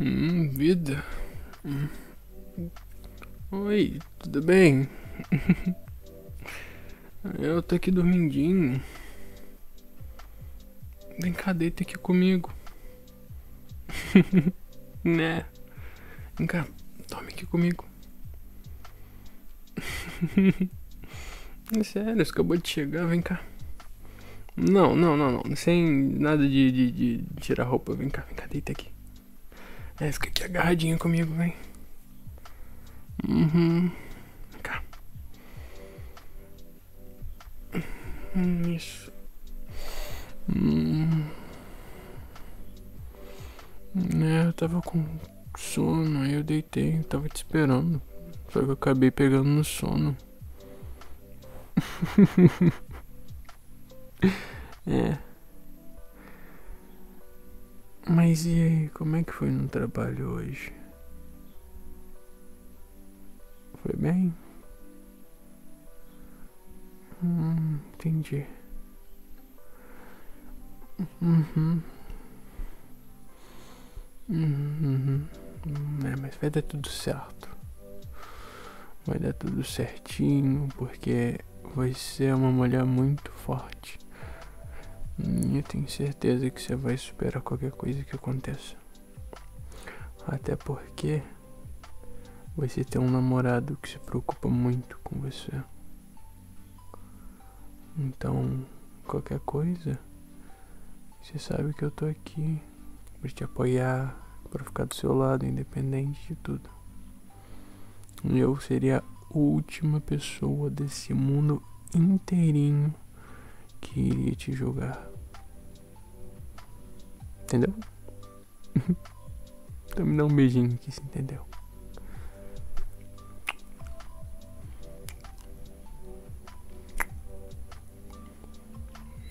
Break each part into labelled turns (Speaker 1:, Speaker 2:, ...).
Speaker 1: Hum, vida. Hum. Oi, tudo bem? Eu tô aqui dormindinho. Vem cá, deita aqui comigo. né? Vem cá, dorme aqui comigo. É sério, você acabou de chegar, vem cá. Não, não, não, não. Sem nada de, de, de tirar roupa. Vem cá, vem cá, deita aqui. É, fica aqui agarradinha comigo, vem. Uhum. Cá. Hum, isso. Hum. É, eu tava com sono, aí eu deitei, eu tava te esperando. Só que eu acabei pegando no sono. é. Mas e aí, como é que foi no trabalho hoje? Foi bem? Hum, entendi. Uhum. Uhum. uhum. É, mas vai dar tudo certo. Vai dar tudo certinho, porque você é uma mulher muito forte. E eu tenho certeza que você vai superar qualquer coisa que aconteça. Até porque você tem um namorado que se preocupa muito com você. Então, qualquer coisa, você sabe que eu tô aqui para te apoiar, para ficar do seu lado, independente de tudo. Eu seria a última pessoa desse mundo inteirinho que iria te julgar. Entendeu? então me dá um beijinho aqui, se entendeu?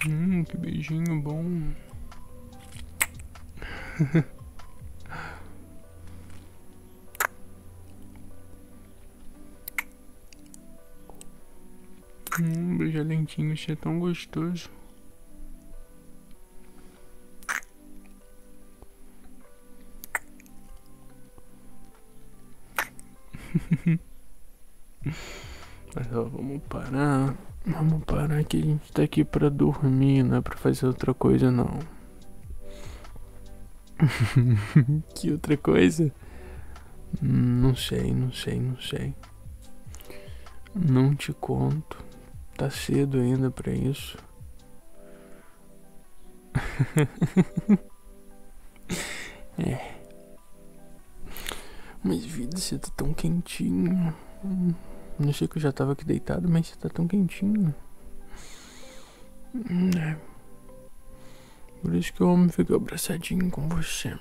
Speaker 1: Hum, que beijinho bom. beijar lentinho, isso é tão gostoso. Mas ó, vamos parar. Vamos parar que a gente tá aqui pra dormir, não é pra fazer outra coisa não. que outra coisa? Não sei, não sei, não sei. Não te conto. Tá cedo ainda para isso. é. Mas vida, você tá tão quentinho. Não achei que eu já tava aqui deitado, mas você tá tão quentinho. É. Por isso que eu amo ficar abraçadinho com você.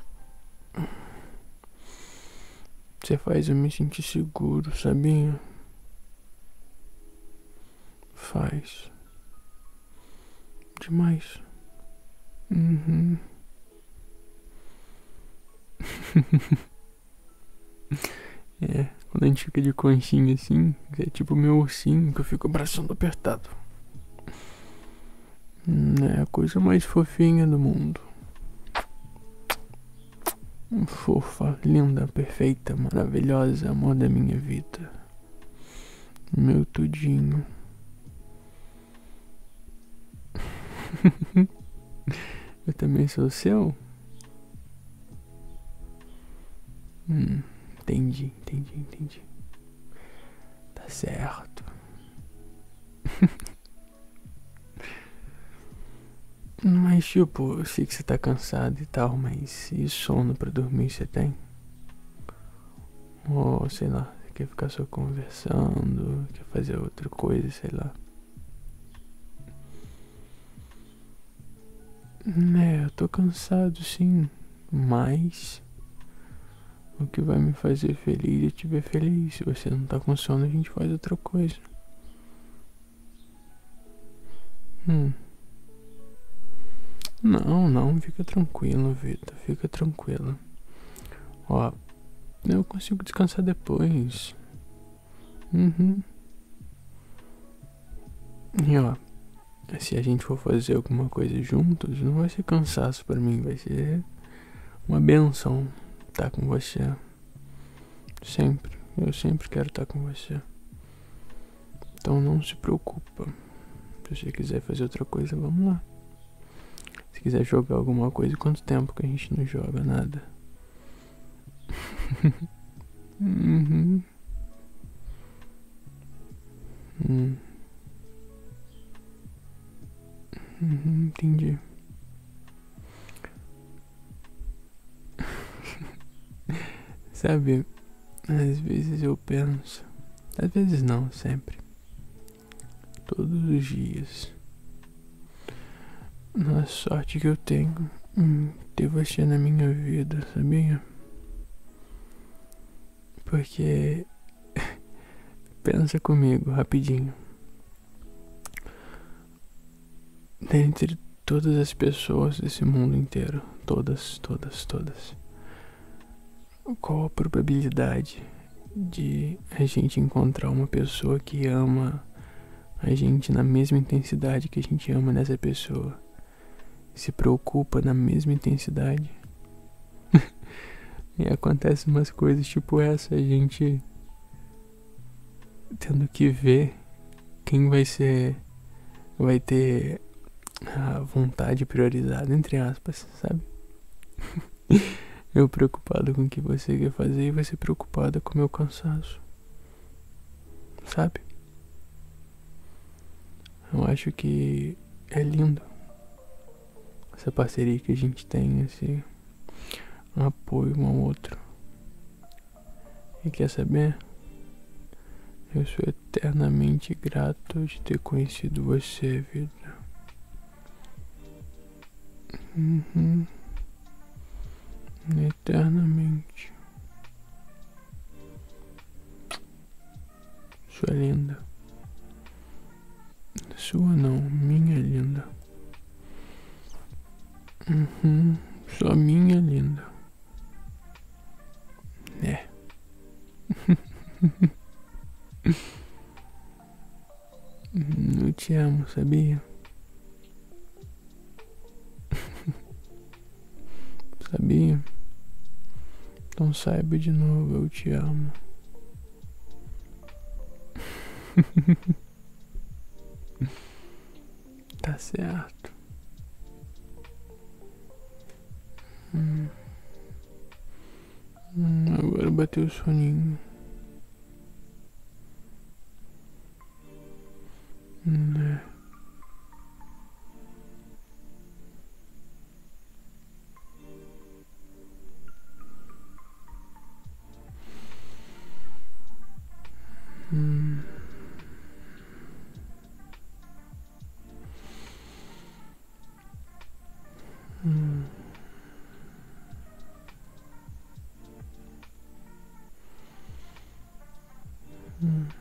Speaker 1: Você faz eu me sentir seguro, sabia? Faz. Demais. Uhum. é, quando a gente fica de conchinha assim, é tipo meu ursinho que eu fico abraçando apertado. É a coisa mais fofinha do mundo. Fofa, linda, perfeita, maravilhosa, amor da minha vida. Meu tudinho. Eu também sou seu? Hum, entendi, entendi, entendi. Tá certo. Mas tipo, eu sei que você tá cansado e tal, mas e sono pra dormir você tem? Ou sei lá, quer ficar só conversando, quer fazer outra coisa, sei lá. É, eu tô cansado sim, mas o que vai me fazer feliz é te ver feliz. Se você não tá com sono, a gente faz outra coisa. Hum. Não, não, fica tranquilo, Vitor, fica tranquilo. Ó, eu consigo descansar depois. Uhum. E ó, se a gente for fazer alguma coisa juntos, não vai ser cansaço para mim, vai ser uma benção. estar com você. Sempre. Eu sempre quero estar com você. Então não se preocupa. Se você quiser fazer outra coisa, vamos lá. Se quiser jogar alguma coisa, quanto tempo que a gente não joga nada? uhum. Hum. Uhum, entendi. Sabe, às vezes eu penso, às vezes não, sempre, todos os dias, na sorte que eu tenho em ter você na minha vida, sabia? Porque pensa comigo rapidinho. Dentre todas as pessoas desse mundo inteiro, todas, todas, todas, qual a probabilidade de a gente encontrar uma pessoa que ama a gente na mesma intensidade que a gente ama nessa pessoa? Se preocupa na mesma intensidade? e acontece umas coisas tipo essa, a gente tendo que ver quem vai ser vai ter a vontade priorizada, entre aspas, sabe? eu preocupado com o que você quer fazer e você preocupada com o meu cansaço, sabe? Eu acho que é lindo essa parceria que a gente tem, esse apoio um ao outro. E quer saber? Eu sou eternamente grato de ter conhecido você, vida. Uhum. Eternamente. Sua linda. Sua não, minha linda. Uhum. Só minha linda. É. Eu te amo, sabia? Sabia? Então saiba de novo, eu te amo. tá certo. Hum. Hum, agora bateu o soninho. Hum.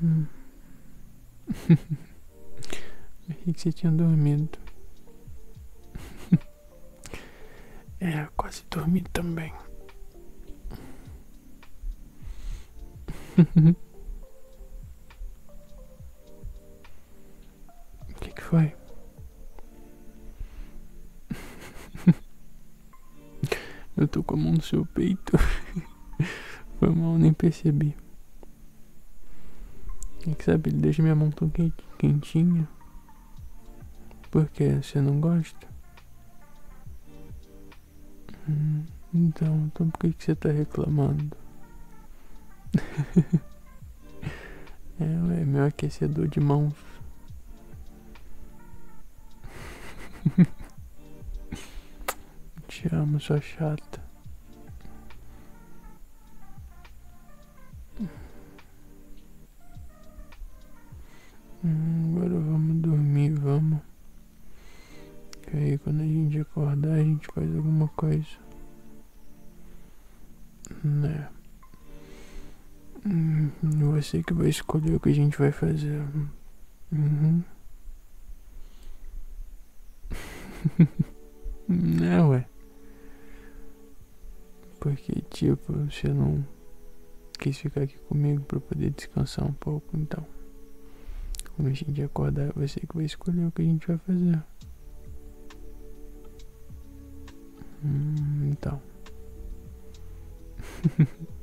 Speaker 1: Hum. Achei que você tinha dormido. é, quase dormi também. O que, que foi? Eu tô com a mão no seu peito. Foi mal, nem percebi. E que sabe, ele deixa minha mão tão quentinha. Por que? Você não gosta? Hum, então, então por que, que você tá reclamando? é, é meu aquecedor de mãos. Te amo, sua chata. Escolher o que a gente vai fazer. Uhum. né, ué? tipo, você não quis ficar aqui comigo pra poder descansar um pouco, então. Quando a gente acordar, ser que vai escolher o que a gente vai fazer. Hum, então.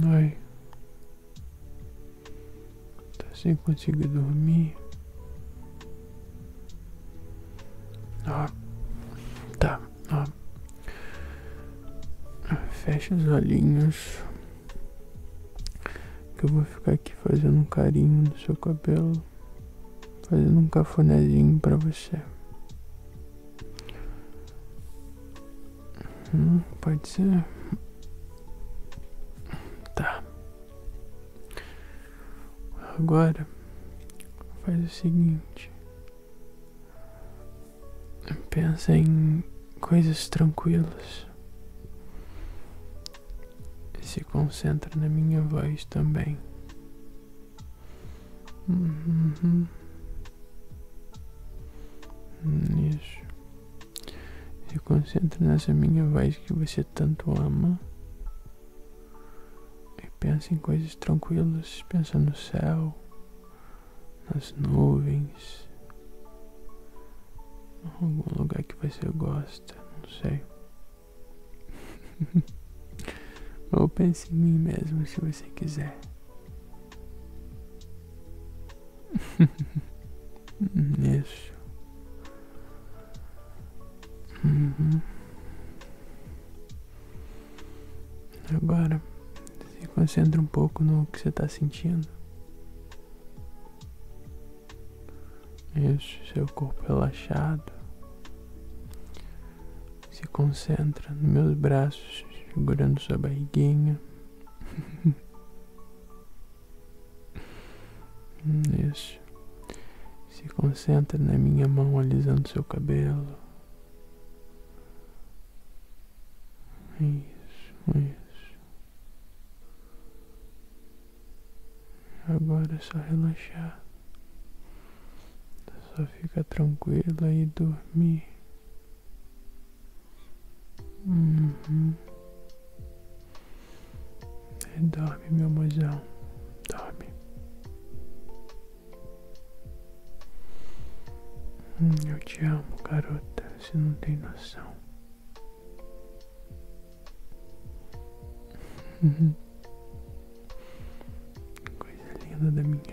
Speaker 1: Hum, ai. Tá sem conseguir dormir. Ó. Tá, ó. Fecha os olhinhos. Que eu vou ficar aqui fazendo um carinho no seu cabelo. Fazendo um cafunézinho pra você. Hum, pode ser. Agora faz o seguinte. Pensa em coisas tranquilas. Se concentra na minha voz também. Uhum. Isso. Se concentra nessa minha voz que você tanto ama. Pensa em coisas tranquilas. Pensa no céu, nas nuvens, algum lugar que você gosta, não sei. Ou pense em mim mesmo se você quiser. Isso. Uhum. Agora, concentra um pouco no que você está sentindo. Isso, seu corpo relaxado. Se concentra nos meus braços, segurando sua barriguinha. Isso. Se concentra na minha mão alisando seu cabelo. Isso, isso. Agora é só relaxar. Só fica tranquila e dormir. Uhum. E dorme, meu mozão. Dorme. Hum, eu te amo, garota. Você não tem noção. Uhum. Linda da minha